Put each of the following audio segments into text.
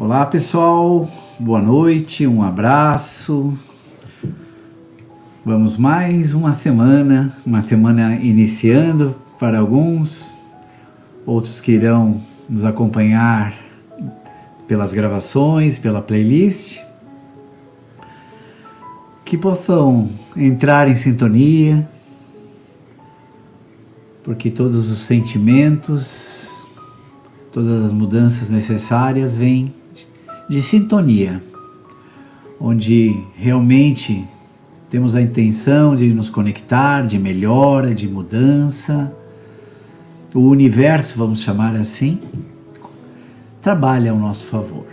Olá pessoal, boa noite, um abraço. Vamos mais uma semana, uma semana iniciando para alguns, outros que irão nos acompanhar pelas gravações, pela playlist, que possam entrar em sintonia, porque todos os sentimentos, todas as mudanças necessárias vêm de sintonia, onde realmente temos a intenção de nos conectar, de melhora, de mudança. O universo, vamos chamar assim, trabalha ao nosso favor.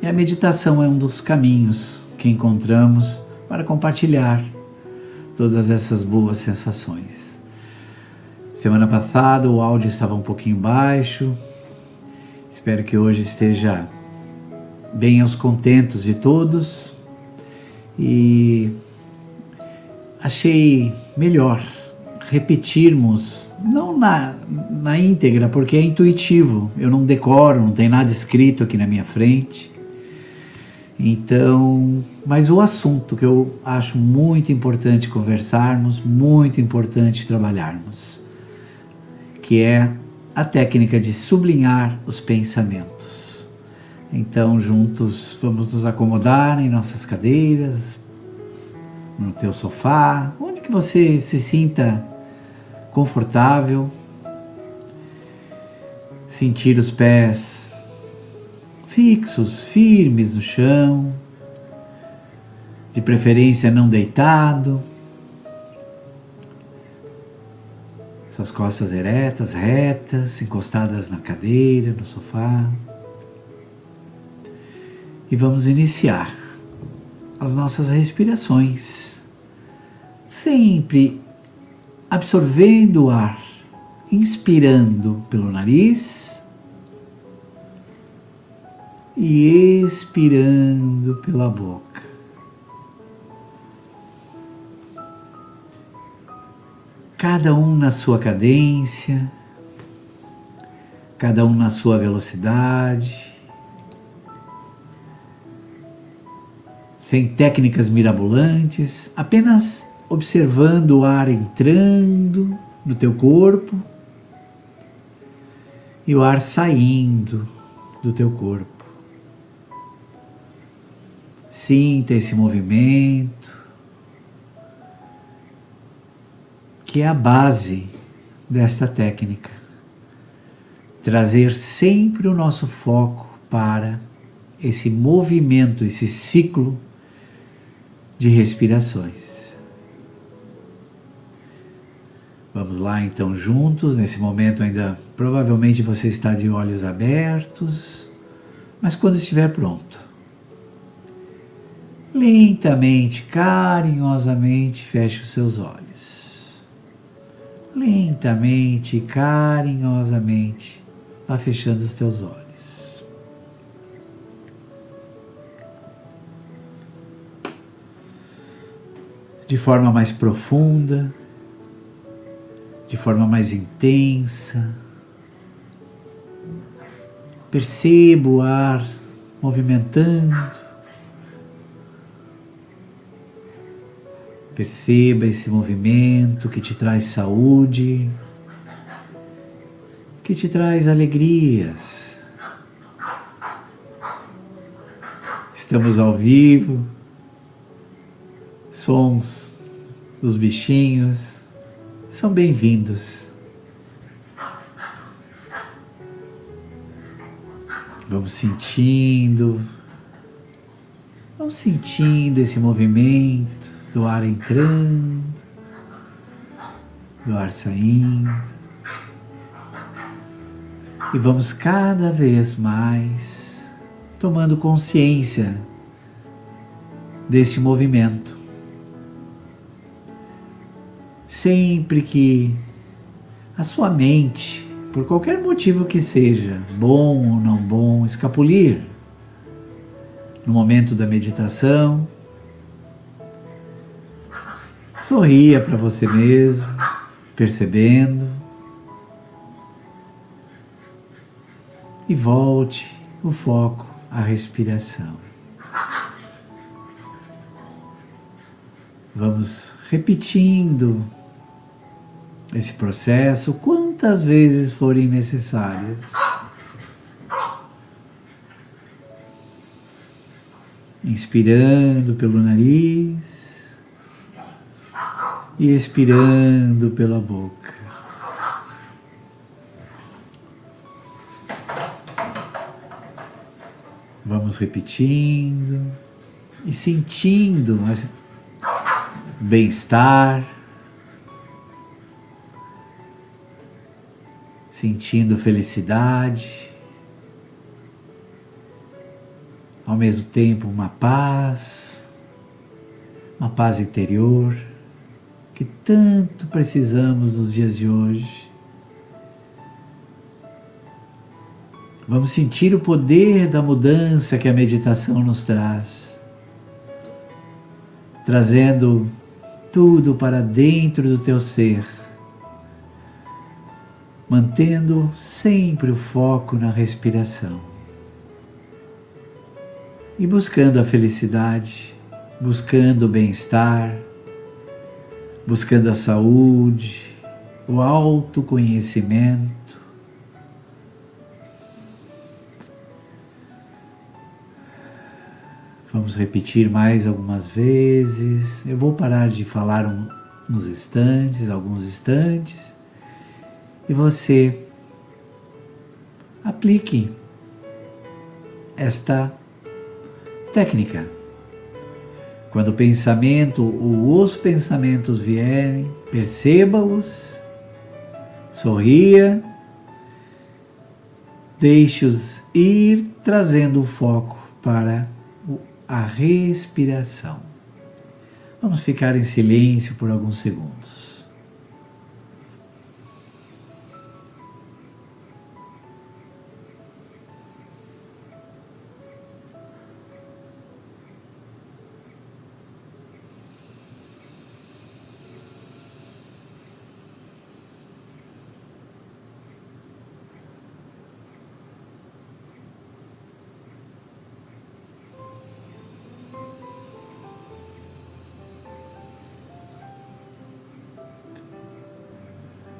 E a meditação é um dos caminhos que encontramos para compartilhar todas essas boas sensações. Semana passada o áudio estava um pouquinho baixo. Espero que hoje esteja bem aos contentos de todos e achei melhor repetirmos, não na, na íntegra, porque é intuitivo, eu não decoro, não tem nada escrito aqui na minha frente. Então, mas o assunto que eu acho muito importante conversarmos, muito importante trabalharmos, que é a técnica de sublinhar os pensamentos. Então, juntos, vamos nos acomodar em nossas cadeiras, no teu sofá, onde que você se sinta confortável. Sentir os pés fixos, firmes no chão, de preferência não deitado. Suas costas eretas, retas, encostadas na cadeira, no sofá. E vamos iniciar as nossas respirações, sempre absorvendo o ar, inspirando pelo nariz e expirando pela boca. Cada um na sua cadência, cada um na sua velocidade. Sem técnicas mirabolantes, apenas observando o ar entrando no teu corpo e o ar saindo do teu corpo. Sinta esse movimento, que é a base desta técnica. Trazer sempre o nosso foco para esse movimento, esse ciclo de respirações. Vamos lá então juntos, nesse momento ainda provavelmente você está de olhos abertos, mas quando estiver pronto, lentamente, carinhosamente feche os seus olhos. Lentamente, carinhosamente, vá fechando os teus olhos. De forma mais profunda, de forma mais intensa. Perceba o ar movimentando. Perceba esse movimento que te traz saúde, que te traz alegrias. Estamos ao vivo sons dos bichinhos são bem-vindos. Vamos sentindo, vamos sentindo esse movimento do ar entrando, do ar saindo. E vamos cada vez mais tomando consciência desse movimento sempre que a sua mente, por qualquer motivo que seja, bom ou não bom, escapulir no momento da meditação, sorria para você mesmo, percebendo, e volte o foco a respiração. Vamos repetindo esse processo quantas vezes forem necessárias. Inspirando pelo nariz e expirando pela boca. Vamos repetindo e sentindo bem-estar, sentindo felicidade, ao mesmo tempo uma paz, uma paz interior que tanto precisamos nos dias de hoje. Vamos sentir o poder da mudança que a meditação nos traz, trazendo tudo para dentro do teu ser, mantendo sempre o foco na respiração e buscando a felicidade, buscando o bem-estar, buscando a saúde, o autoconhecimento. Vamos repetir mais algumas vezes. Eu vou parar de falar um, uns instantes, alguns instantes, e você aplique esta técnica. Quando o pensamento ou os pensamentos vierem, perceba-os, sorria, deixe-os ir trazendo o foco para a respiração. Vamos ficar em silêncio por alguns segundos.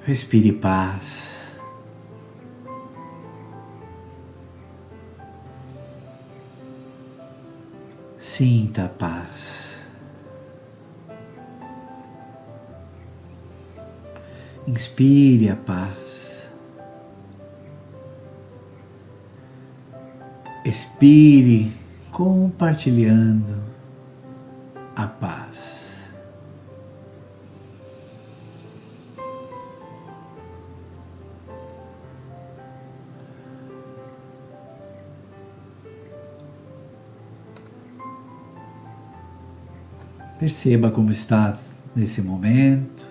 Respire paz. Sinta a paz. Inspire a paz. Expire compartilhando a paz. Perceba como está nesse momento.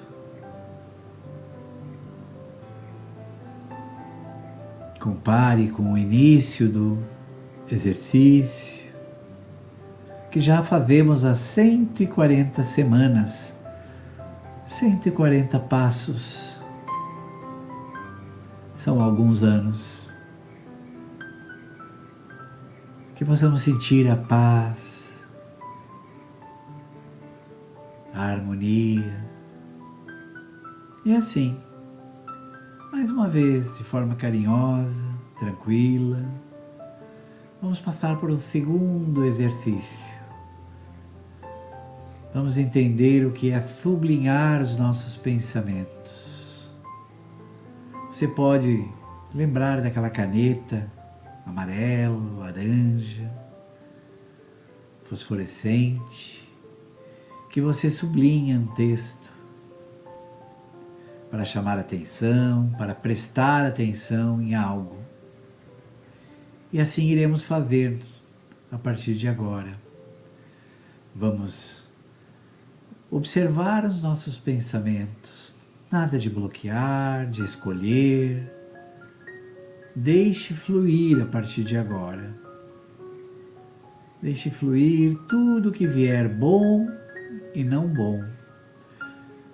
Compare com o início do exercício, que já fazemos há 140 semanas, 140 passos. São alguns anos. Que possamos sentir a paz, a harmonia. E assim, mais uma vez, de forma carinhosa, tranquila, vamos passar por um segundo exercício. Vamos entender o que é sublinhar os nossos pensamentos. Você pode lembrar daquela caneta amarela, laranja, fosforescente, que você sublinha um texto para chamar atenção, para prestar atenção em algo. E assim iremos fazer a partir de agora. Vamos observar os nossos pensamentos, nada de bloquear, de escolher. Deixe fluir a partir de agora. Deixe fluir tudo que vier bom e não bom.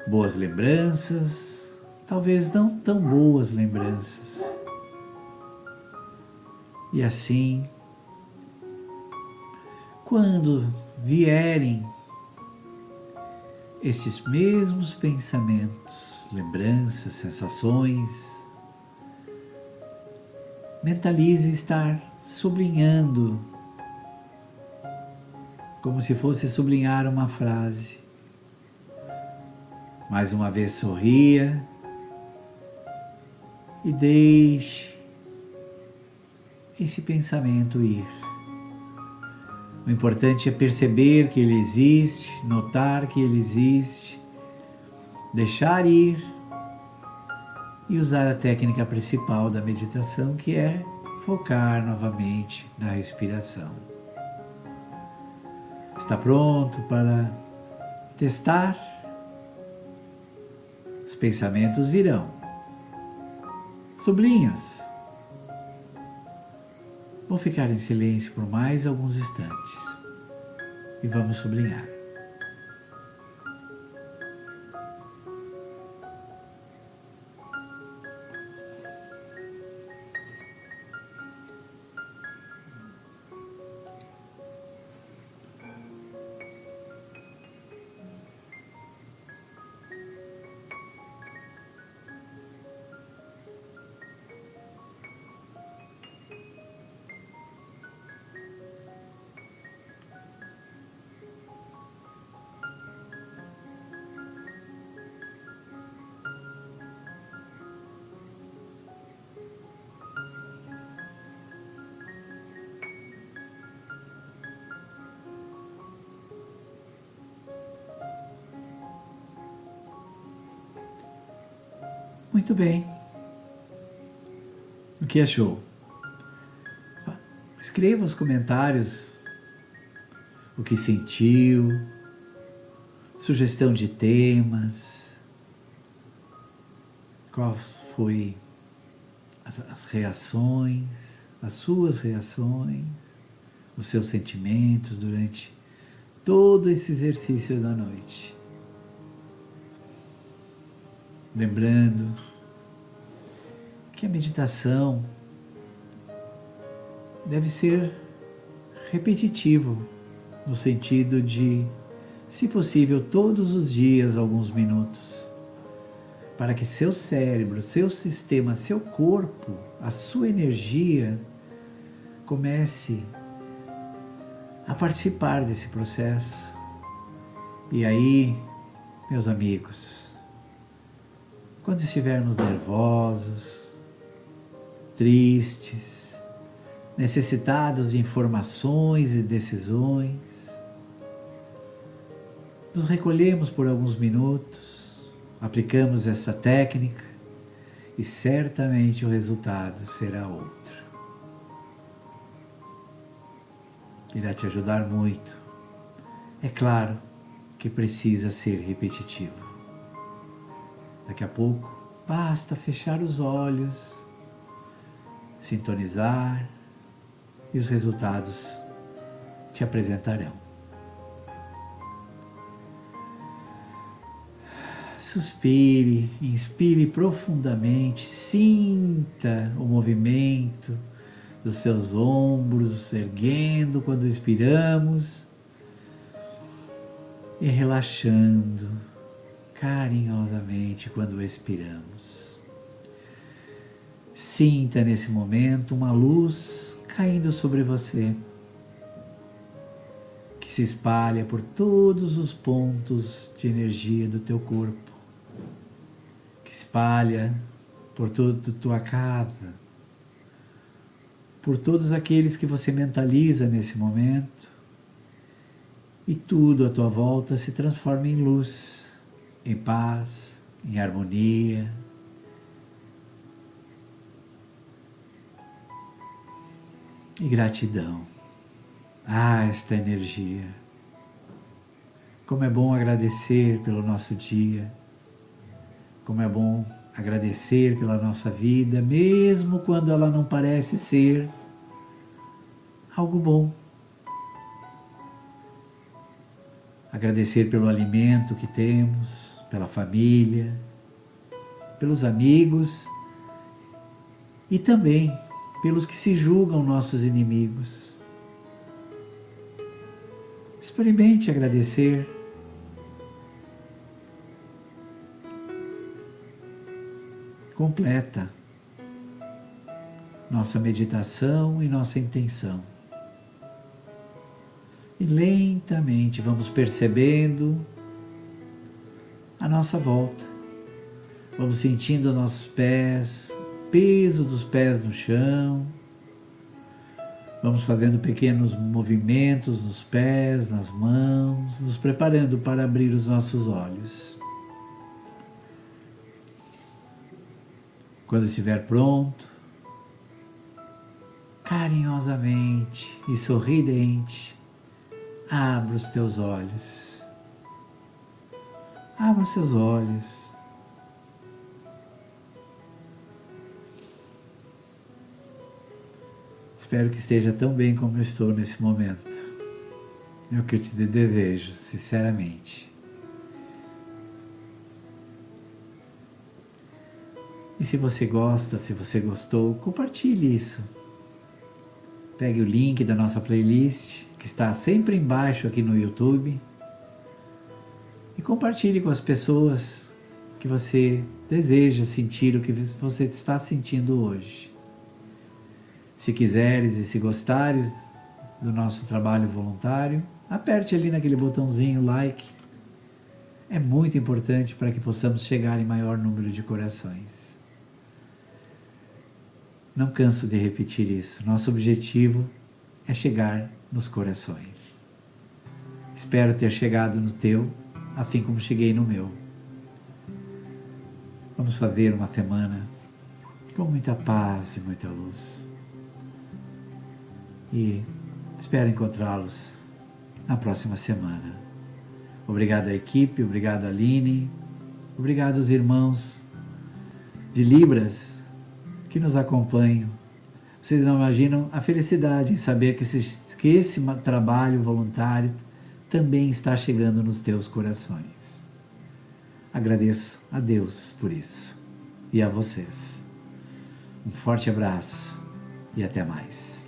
Boas lembranças, talvez não tão boas lembranças. E assim, quando vierem estes mesmos pensamentos, lembranças, sensações, mentalize estar sublinhando, como se fosse sublinhar uma frase. Mais uma vez sorria e deixe esse pensamento ir. O importante é perceber que ele existe, notar que ele existe, deixar ir e usar a técnica principal da meditação, que é focar novamente na respiração. Está pronto para testar? Os pensamentos virão. Sublinhos. Vou ficar em silêncio por mais alguns instantes e vamos sublinhar. Muito bem. O que achou? Escreva os comentários o que sentiu, sugestão de temas, qual foi as, as reações, as suas reações, os seus sentimentos durante todo esse exercício da noite lembrando que a meditação deve ser repetitivo, no sentido de, se possível, todos os dias, alguns minutos, para que seu cérebro, seu sistema, seu corpo, a sua energia comece a participar desse processo. E aí, meus amigos, quando estivermos nervosos, tristes, necessitados de informações e decisões, nos recolhemos por alguns minutos, aplicamos essa técnica e certamente o resultado será outro. Irá te ajudar muito. É claro que precisa ser repetitivo. Daqui a pouco, basta fechar os olhos, sintonizar e os resultados te apresentarão. Suspire, inspire profundamente, sinta o movimento dos seus ombros erguendo quando expiramos e relaxando carinhosamente quando expiramos. Sinta nesse momento uma luz caindo sobre você, que se espalha por todos os pontos de energia do teu corpo, que espalha por toda a tua casa, por todos aqueles que você mentaliza nesse momento, e tudo à tua volta se transforma em luz em paz, em harmonia. E gratidão. Ah, esta energia. Como é bom agradecer pelo nosso dia. Como é bom agradecer pela nossa vida, mesmo quando ela não parece ser algo bom. Agradecer pelo alimento que temos, pela família, pelos amigos e também pelos que se julgam nossos inimigos. Experimente agradecer. Completa nossa meditação e nossa intenção. E lentamente vamos percebendo a nossa volta. Vamos sentindo nossos pés, peso dos pés no chão. Vamos fazendo pequenos movimentos nos pés, nas mãos, nos preparando para abrir os nossos olhos. Quando estiver pronto, carinhosamente e sorridente, abra os teus olhos. Abra seus olhos. Espero que esteja tão bem como eu estou nesse momento. É o que eu te desejo, sinceramente. E se você gosta, se você gostou, compartilhe isso. Pegue o link da nossa playlist, que está sempre embaixo aqui no YouTube, compartilhe com as pessoas que você deseja sentir o que você está sentindo hoje. Se quiseres e se gostares do nosso trabalho voluntário, aperte ali naquele botãozinho like. É muito importante para que possamos chegar em maior número de corações. Não canso de repetir isso. Nosso objetivo é chegar nos corações. Espero ter chegado no teu, assim como cheguei no meu. Vamos fazer uma semana com muita paz e muita luz e espero encontrá-los na próxima semana. Obrigado à equipe, obrigado à Aline, obrigado aos irmãos de Libras que nos acompanham. Vocês não imaginam a felicidade em saber que esse, que esse trabalho voluntário também está chegando nos teus corações. Agradeço a Deus por isso e a vocês. Um forte abraço e até mais.